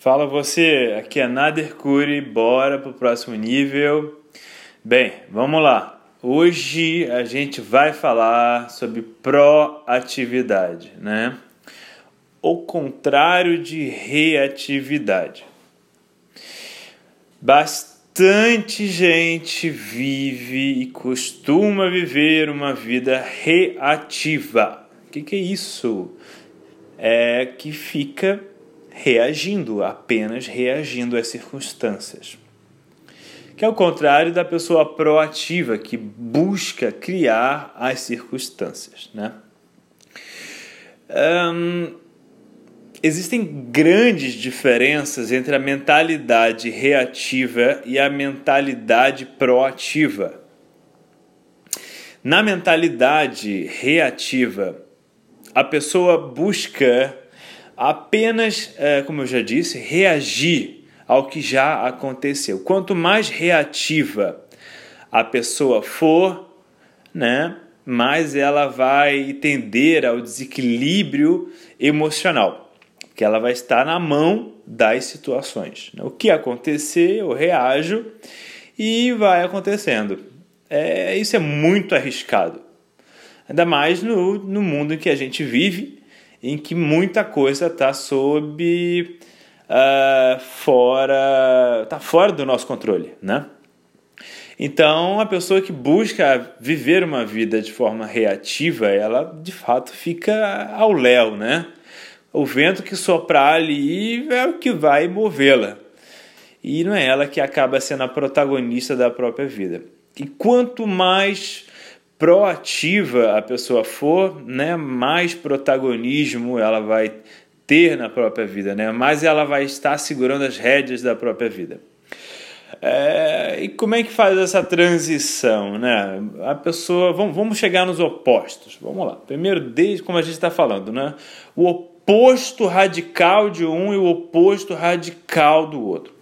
Fala você, aqui é Nader Curi, bora pro próximo nível. Bem, vamos lá. Hoje a gente vai falar sobre proatividade, né? O contrário de reatividade. Bastante gente vive e costuma viver uma vida reativa. O que, que é isso? É que fica reagindo, apenas reagindo às circunstâncias. Que é o contrário da pessoa proativa, que busca criar as circunstâncias. Né? Existem grandes diferenças entre a mentalidade reativa e a mentalidade proativa. Na mentalidade reativa, a pessoa busca apenas, é, como eu já disse, reagir ao que já aconteceu. Quanto mais reativa a pessoa for, né, mais ela vai tender ao desequilíbrio emocional, que ela vai estar na mão das situações. O que acontecer, eu reajo e vai acontecendo. É, isso é muito arriscado. Ainda mais no, no mundo em que a gente vive, em que muita coisa está sob uh, fora tá fora do nosso controle, né? Então, a pessoa que busca viver uma vida de forma reativa, ela de fato fica ao léu, né? O vento que soprar ali é o que vai movê-la. E não é ela que acaba sendo a protagonista da própria vida. E quanto mais proativa a pessoa for, né, mais protagonismo ela vai ter na própria vida, né? mais ela vai estar segurando as rédeas da própria vida. É, e como é que faz essa transição, né? A pessoa, vamos, vamos chegar nos opostos. Vamos lá. Primeiro, desde como a gente está falando, né? O oposto radical de um e o oposto radical do outro.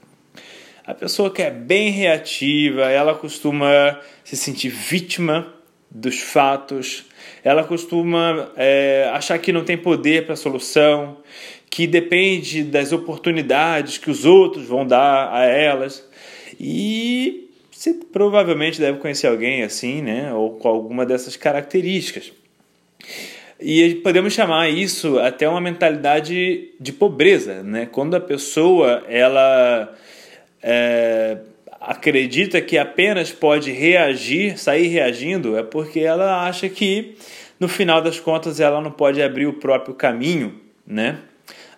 A pessoa que é bem reativa, ela costuma se sentir vítima dos fatos. Ela costuma é, achar que não tem poder para a solução, que depende das oportunidades que os outros vão dar a elas. E você provavelmente deve conhecer alguém assim, né? Ou com alguma dessas características. E podemos chamar isso até uma mentalidade de pobreza, né? Quando a pessoa ela é, acredita que apenas pode reagir, sair reagindo, é porque ela acha que no final das contas ela não pode abrir o próprio caminho, né?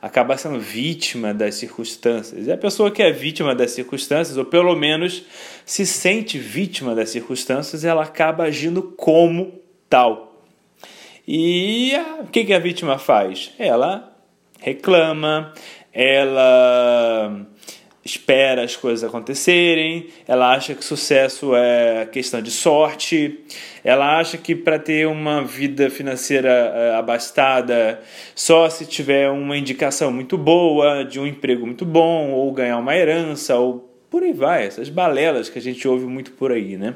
Acaba sendo vítima das circunstâncias. E a pessoa que é vítima das circunstâncias, ou pelo menos se sente vítima das circunstâncias, ela acaba agindo como tal. E o que, que a vítima faz? Ela reclama, ela espera as coisas acontecerem, ela acha que sucesso é questão de sorte, ela acha que para ter uma vida financeira é, abastada, só se tiver uma indicação muito boa, de um emprego muito bom, ou ganhar uma herança, ou por aí vai, essas balelas que a gente ouve muito por aí, né?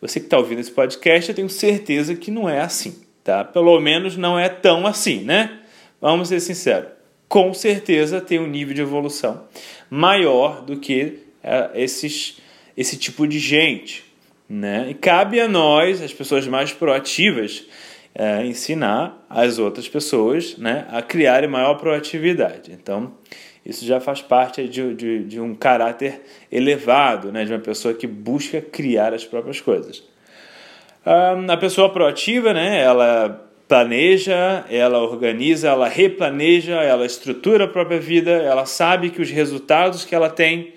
Você que está ouvindo esse podcast, eu tenho certeza que não é assim, tá? Pelo menos não é tão assim, né? Vamos ser sinceros com certeza tem um nível de evolução maior do que uh, esses, esse tipo de gente. Né? E cabe a nós, as pessoas mais proativas, uh, ensinar as outras pessoas né, a criarem maior proatividade. Então, isso já faz parte de, de, de um caráter elevado, né, de uma pessoa que busca criar as próprias coisas. Um, a pessoa proativa, né, ela planeja, ela organiza, ela replaneja, ela estrutura a própria vida, ela sabe que os resultados que ela tem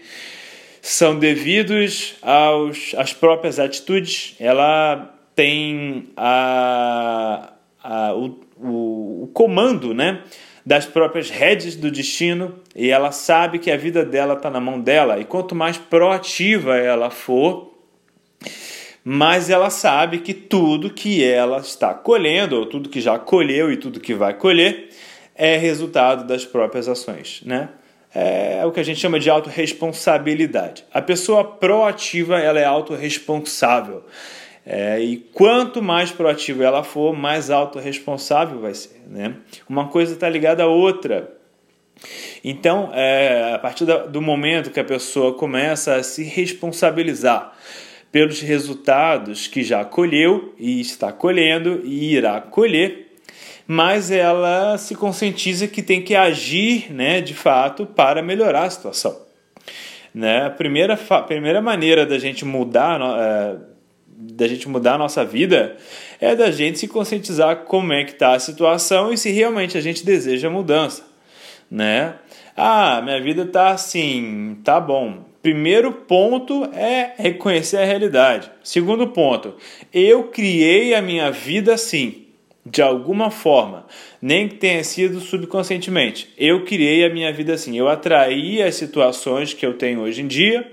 são devidos aos, às próprias atitudes, ela tem a, a, o, o, o comando né, das próprias redes do destino e ela sabe que a vida dela está na mão dela, e quanto mais proativa ela for, mas ela sabe que tudo que ela está colhendo, ou tudo que já colheu e tudo que vai colher, é resultado das próprias ações, né? É o que a gente chama de autorresponsabilidade. A pessoa proativa, ela é autorresponsável. É, e quanto mais proativa ela for, mais autorresponsável vai ser, né? Uma coisa está ligada à outra. Então, é, a partir do momento que a pessoa começa a se responsabilizar pelos resultados que já colheu e está colhendo e irá colher, mas ela se conscientiza que tem que agir, né, de fato, para melhorar a situação. Né? A primeira, a primeira maneira da gente mudar, é, da gente mudar a nossa vida é da gente se conscientizar como é que está a situação e se realmente a gente deseja mudança, né? Ah, minha vida está assim, tá bom. Primeiro ponto é reconhecer a realidade. Segundo ponto, eu criei a minha vida assim, de alguma forma, nem que tenha sido subconscientemente. Eu criei a minha vida assim, eu atraí as situações que eu tenho hoje em dia,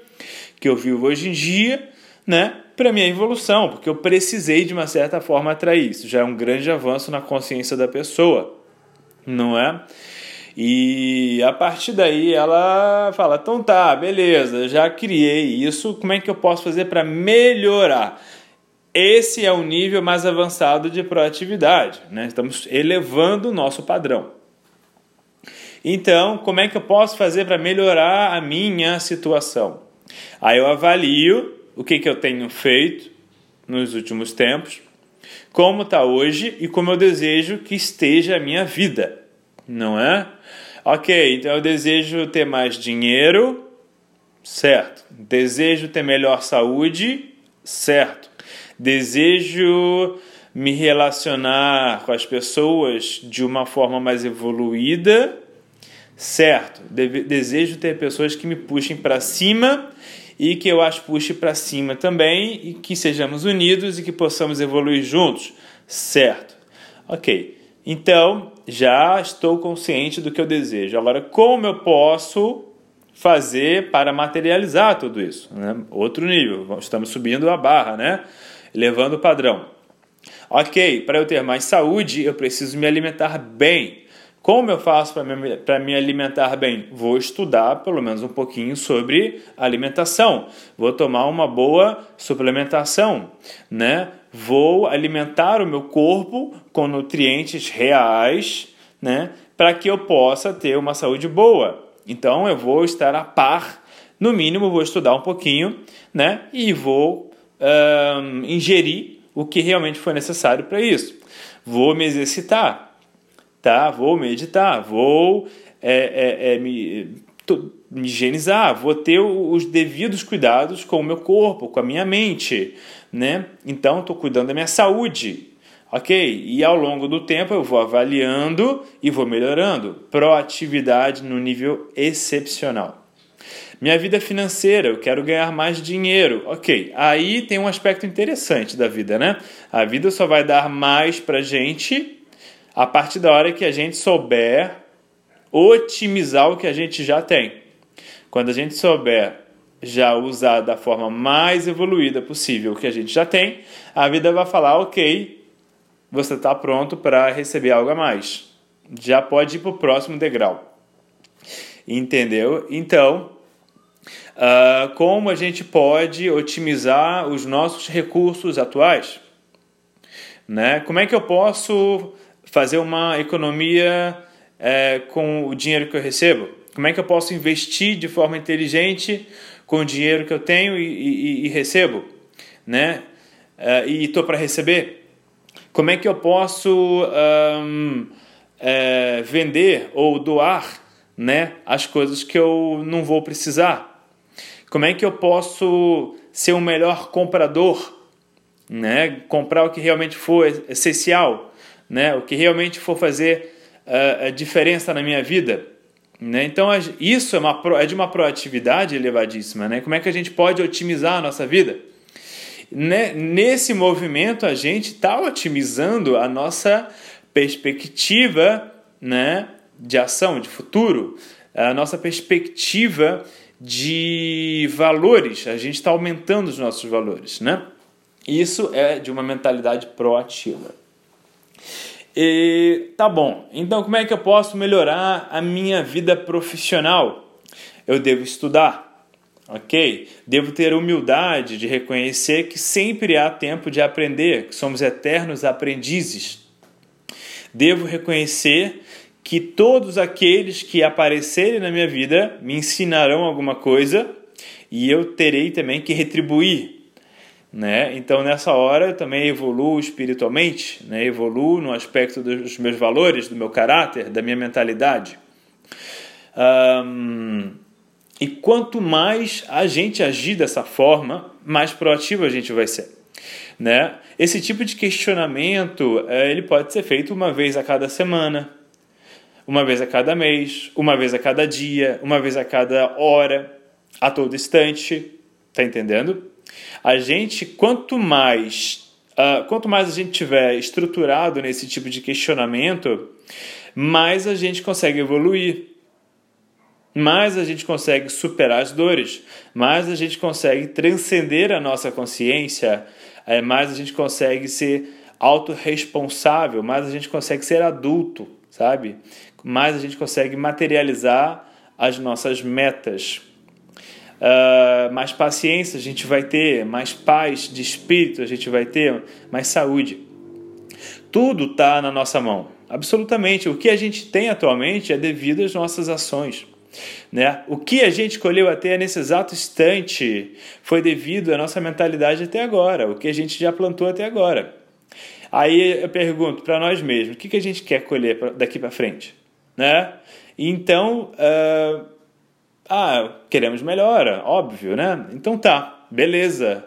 que eu vivo hoje em dia, né, para minha evolução, porque eu precisei de uma certa forma atrair isso. Já é um grande avanço na consciência da pessoa, não é? E a partir daí ela fala: então tá, beleza, já criei isso, como é que eu posso fazer para melhorar? Esse é o nível mais avançado de proatividade, né? estamos elevando o nosso padrão. Então, como é que eu posso fazer para melhorar a minha situação? Aí eu avalio o que, que eu tenho feito nos últimos tempos, como está hoje e como eu desejo que esteja a minha vida, não é? Ok, então eu desejo ter mais dinheiro, certo. Desejo ter melhor saúde, certo. Desejo me relacionar com as pessoas de uma forma mais evoluída, certo. desejo ter pessoas que me puxem para cima e que eu as puxe para cima também e que sejamos unidos e que possamos evoluir juntos, certo. Ok, então já estou consciente do que eu desejo. Agora, como eu posso fazer para materializar tudo isso? Né? Outro nível, estamos subindo a barra, né? elevando o padrão. Ok, para eu ter mais saúde, eu preciso me alimentar bem. Como eu faço para me alimentar bem? Vou estudar pelo menos um pouquinho sobre alimentação. Vou tomar uma boa suplementação, né? Vou alimentar o meu corpo com nutrientes reais, né? Para que eu possa ter uma saúde boa. Então eu vou estar a par, no mínimo vou estudar um pouquinho, né? E vou um, ingerir o que realmente for necessário para isso. Vou me exercitar, tá? Vou meditar, vou é, é, é, me, me higienizar, vou ter os devidos cuidados com o meu corpo, com a minha mente, né? Então, estou cuidando da minha saúde, ok? E ao longo do tempo eu vou avaliando e vou melhorando. Proatividade no nível excepcional. Minha vida financeira, eu quero ganhar mais dinheiro. Ok, aí tem um aspecto interessante da vida, né? A vida só vai dar mais pra gente a partir da hora que a gente souber otimizar o que a gente já tem. Quando a gente souber já usar da forma mais evoluída possível que a gente já tem, a vida vai falar: ok, você está pronto para receber algo a mais. Já pode ir para o próximo degrau. Entendeu? Então, uh, como a gente pode otimizar os nossos recursos atuais? Né? Como é que eu posso fazer uma economia é, com o dinheiro que eu recebo? Como é que eu posso investir de forma inteligente com o dinheiro que eu tenho e, e, e recebo? Né? Uh, e estou para receber? Como é que eu posso um, é, vender ou doar né, as coisas que eu não vou precisar? Como é que eu posso ser um melhor comprador? Né? Comprar o que realmente for essencial, né? o que realmente for fazer uh, diferença na minha vida. Né? Então, isso é, uma, é de uma proatividade elevadíssima. Né? Como é que a gente pode otimizar a nossa vida? Né? Nesse movimento, a gente está otimizando a nossa perspectiva né, de ação, de futuro, a nossa perspectiva de valores, a gente está aumentando os nossos valores, né? Isso é de uma mentalidade proativa. E tá bom, então como é que eu posso melhorar a minha vida profissional? Eu devo estudar, ok? Devo ter humildade de reconhecer que sempre há tempo de aprender, que somos eternos aprendizes. Devo reconhecer que todos aqueles que aparecerem na minha vida me ensinarão alguma coisa e eu terei também que retribuir. Né? Então, nessa hora, eu também evoluo espiritualmente, né? evoluo no aspecto dos meus valores, do meu caráter, da minha mentalidade. Um, e quanto mais a gente agir dessa forma, mais proativo a gente vai ser. Né? Esse tipo de questionamento é, ele pode ser feito uma vez a cada semana, uma vez a cada mês, uma vez a cada dia, uma vez a cada hora, a todo instante. Tá entendendo? A gente, quanto mais, uh, quanto mais a gente tiver estruturado nesse tipo de questionamento, mais a gente consegue evoluir mais a gente consegue superar as dores, mais a gente consegue transcender a nossa consciência, é, mais a gente consegue ser autorresponsável, mais a gente consegue ser adulto, sabe? Mais a gente consegue materializar as nossas metas. Uh, mais paciência a gente vai ter, mais paz de espírito a gente vai ter, mais saúde. Tudo está na nossa mão, absolutamente. O que a gente tem atualmente é devido às nossas ações. Né? O que a gente colheu até nesse exato instante foi devido à nossa mentalidade até agora, o que a gente já plantou até agora. Aí eu pergunto para nós mesmos, o que, que a gente quer colher daqui para frente? Né? Então, uh, ah, queremos melhora, óbvio, né? Então tá, beleza.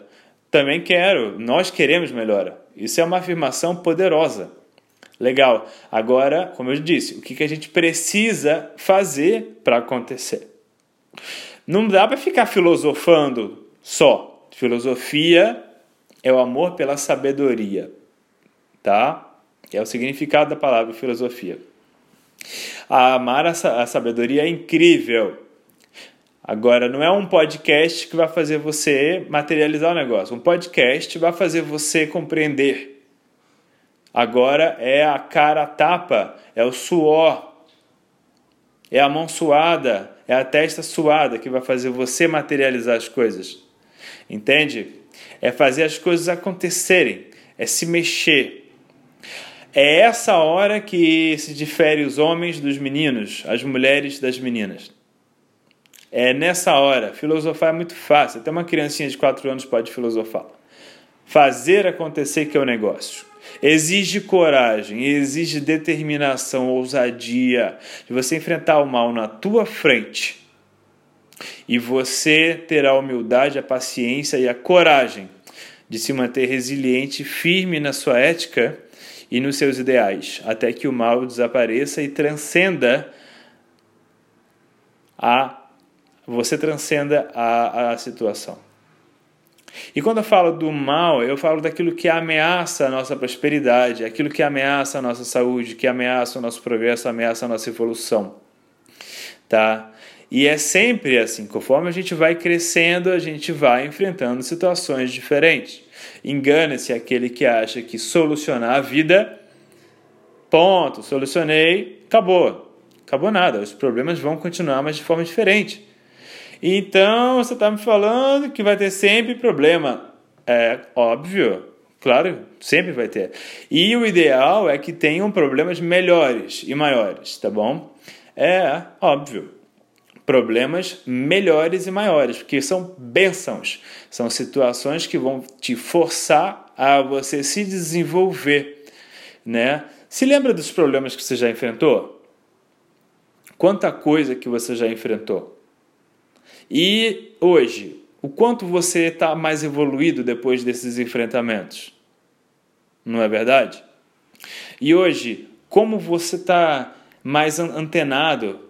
Também quero, nós queremos melhora. Isso é uma afirmação poderosa. Legal. Agora, como eu disse, o que a gente precisa fazer para acontecer? Não dá para ficar filosofando só. Filosofia é o amor pela sabedoria, tá? É o significado da palavra filosofia. Amar a sabedoria é incrível. Agora, não é um podcast que vai fazer você materializar o negócio. Um podcast vai fazer você compreender Agora é a cara tapa, é o suor, é a mão suada, é a testa suada que vai fazer você materializar as coisas. Entende? É fazer as coisas acontecerem, é se mexer. É essa hora que se difere os homens dos meninos, as mulheres das meninas. É nessa hora. Filosofar é muito fácil. Até uma criancinha de 4 anos pode filosofar. Fazer acontecer que é o negócio. Exige coragem, exige determinação, ousadia de você enfrentar o mal na tua frente. E você terá a humildade, a paciência e a coragem de se manter resiliente, firme na sua ética e nos seus ideais, até que o mal desapareça e transcenda a você transcenda a, a situação. E quando eu falo do mal, eu falo daquilo que ameaça a nossa prosperidade, aquilo que ameaça a nossa saúde, que ameaça o nosso progresso, ameaça a nossa evolução. Tá? E é sempre assim, conforme a gente vai crescendo, a gente vai enfrentando situações diferentes. Engana-se aquele que acha que solucionar a vida, ponto, solucionei, acabou. Acabou nada, os problemas vão continuar, mas de forma diferente. Então você está me falando que vai ter sempre problema. É óbvio, claro, sempre vai ter. E o ideal é que tenham problemas melhores e maiores, tá bom? É óbvio. Problemas melhores e maiores, porque são bênçãos, são situações que vão te forçar a você se desenvolver, né? Se lembra dos problemas que você já enfrentou? Quanta coisa que você já enfrentou? E hoje, o quanto você está mais evoluído depois desses enfrentamentos? Não é verdade? E hoje, como você está mais antenado?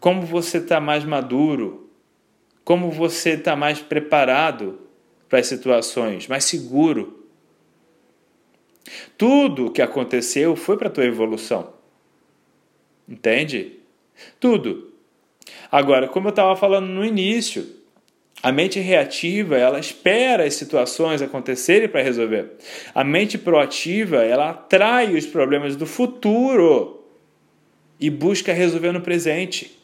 Como você está mais maduro? Como você está mais preparado para as situações? Mais seguro? Tudo o que aconteceu foi para a tua evolução. Entende? Tudo. Agora, como eu estava falando no início, a mente reativa, ela espera as situações acontecerem para resolver. A mente proativa, ela atrai os problemas do futuro e busca resolver no presente.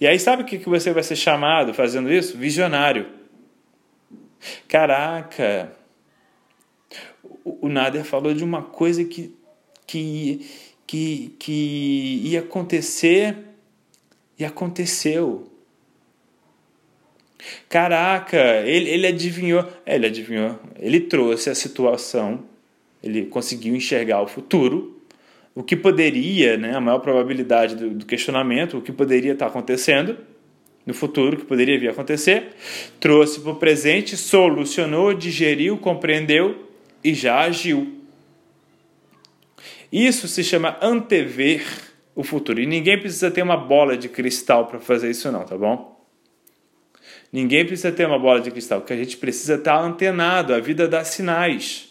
E aí sabe o que você vai ser chamado fazendo isso? Visionário. Caraca, o Nader falou de uma coisa que que, que, que ia acontecer e aconteceu. Caraca, ele, ele adivinhou. É, ele adivinhou. Ele trouxe a situação, ele conseguiu enxergar o futuro, o que poderia, né, a maior probabilidade do, do questionamento, o que poderia estar acontecendo no futuro, o que poderia vir a acontecer, trouxe para o presente, solucionou, digeriu, compreendeu e já agiu. Isso se chama antever o futuro. E ninguém precisa ter uma bola de cristal para fazer isso, não, tá bom? Ninguém precisa ter uma bola de cristal. Que a gente precisa estar antenado. A vida dá sinais.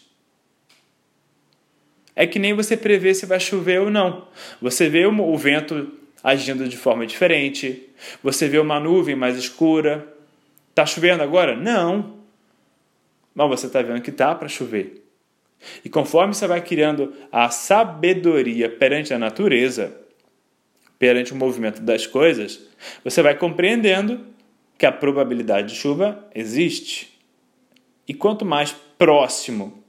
É que nem você prever se vai chover ou não. Você vê o vento agindo de forma diferente. Você vê uma nuvem mais escura. Tá chovendo agora? Não. Mas você está vendo que tá para chover. E conforme você vai criando a sabedoria perante a natureza, perante o movimento das coisas, você vai compreendendo que a probabilidade de chuva existe. E quanto mais próximo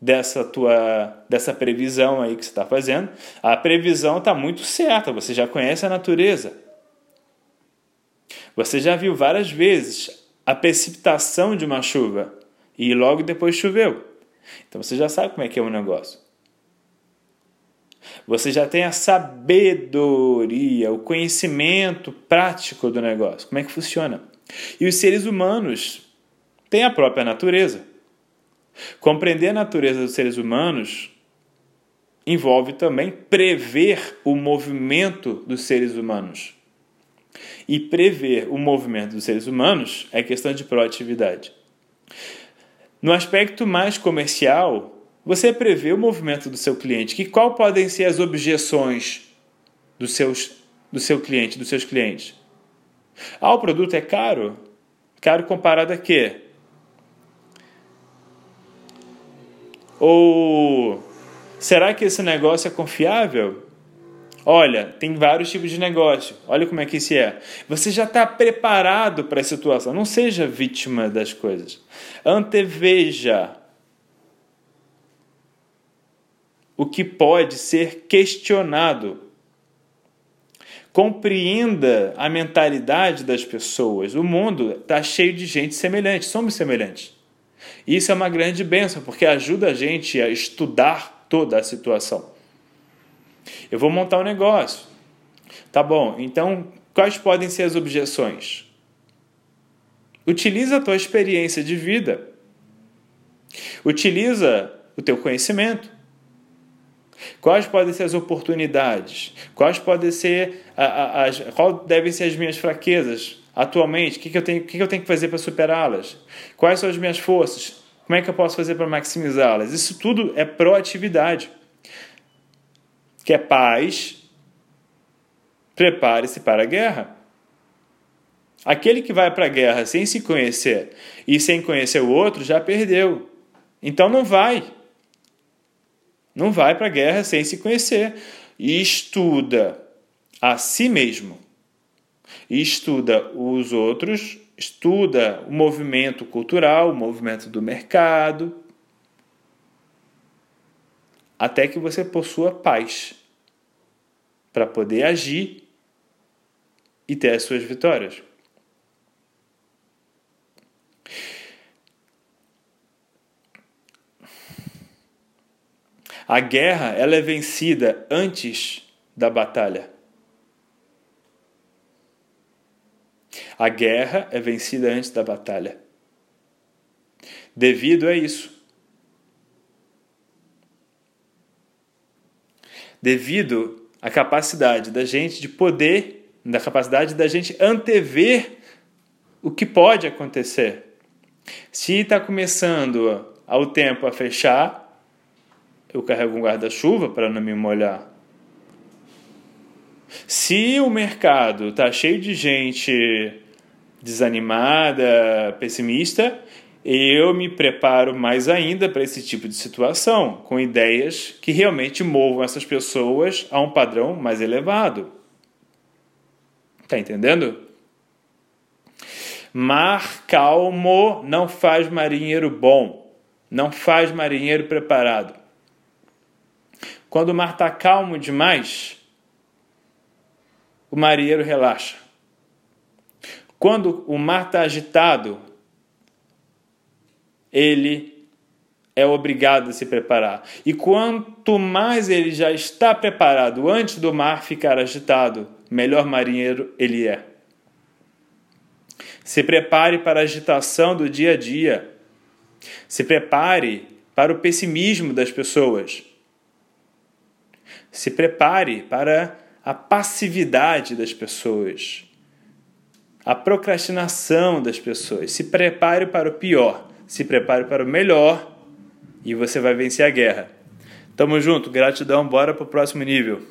dessa tua dessa previsão aí que você está fazendo, a previsão está muito certa. Você já conhece a natureza. Você já viu várias vezes a precipitação de uma chuva e logo depois choveu. Então você já sabe como é que é o negócio. Você já tem a sabedoria, o conhecimento prático do negócio, como é que funciona. E os seres humanos têm a própria natureza. Compreender a natureza dos seres humanos envolve também prever o movimento dos seres humanos. E prever o movimento dos seres humanos é questão de proatividade. No aspecto mais comercial, você prevê o movimento do seu cliente. Que qual podem ser as objeções dos seus, do seu cliente, dos seus clientes? Ah, o produto é caro? Caro comparado a quê? Ou será que esse negócio é confiável? Olha, tem vários tipos de negócio. Olha como é que isso é. Você já está preparado para a situação. Não seja vítima das coisas. Anteveja o que pode ser questionado. Compreenda a mentalidade das pessoas. O mundo está cheio de gente semelhante. Somos semelhantes. Isso é uma grande bênção, porque ajuda a gente a estudar toda a situação. Eu vou montar um negócio. Tá bom, então quais podem ser as objeções? Utiliza a tua experiência de vida. Utiliza o teu conhecimento. Quais podem ser as oportunidades? Quais podem ser as, qual devem ser as minhas fraquezas atualmente? O que, que, eu, tenho, que eu tenho que fazer para superá-las? Quais são as minhas forças? Como é que eu posso fazer para maximizá-las? Isso tudo é proatividade que é paz, prepare-se para a guerra. Aquele que vai para a guerra sem se conhecer e sem conhecer o outro já perdeu. Então não vai. Não vai para a guerra sem se conhecer. E estuda a si mesmo. E estuda os outros, estuda o movimento cultural, o movimento do mercado, até que você possua paz para poder agir e ter as suas vitórias. A guerra ela é vencida antes da batalha. A guerra é vencida antes da batalha. Devido a isso, devido à capacidade da gente de poder, da capacidade da gente antever o que pode acontecer. Se está começando ao tempo a fechar, eu carrego um guarda-chuva para não me molhar. Se o mercado está cheio de gente desanimada, pessimista, eu me preparo mais ainda para esse tipo de situação, com ideias que realmente movam essas pessoas a um padrão mais elevado. Tá entendendo? Mar calmo não faz marinheiro bom, não faz marinheiro preparado. Quando o mar está calmo demais, o marinheiro relaxa. Quando o mar está agitado, ele é obrigado a se preparar. E quanto mais ele já está preparado antes do mar ficar agitado, melhor marinheiro ele é. Se prepare para a agitação do dia a dia. Se prepare para o pessimismo das pessoas. Se prepare para a passividade das pessoas, a procrastinação das pessoas. Se prepare para o pior, se prepare para o melhor e você vai vencer a guerra. Tamo junto, gratidão, bora pro próximo nível.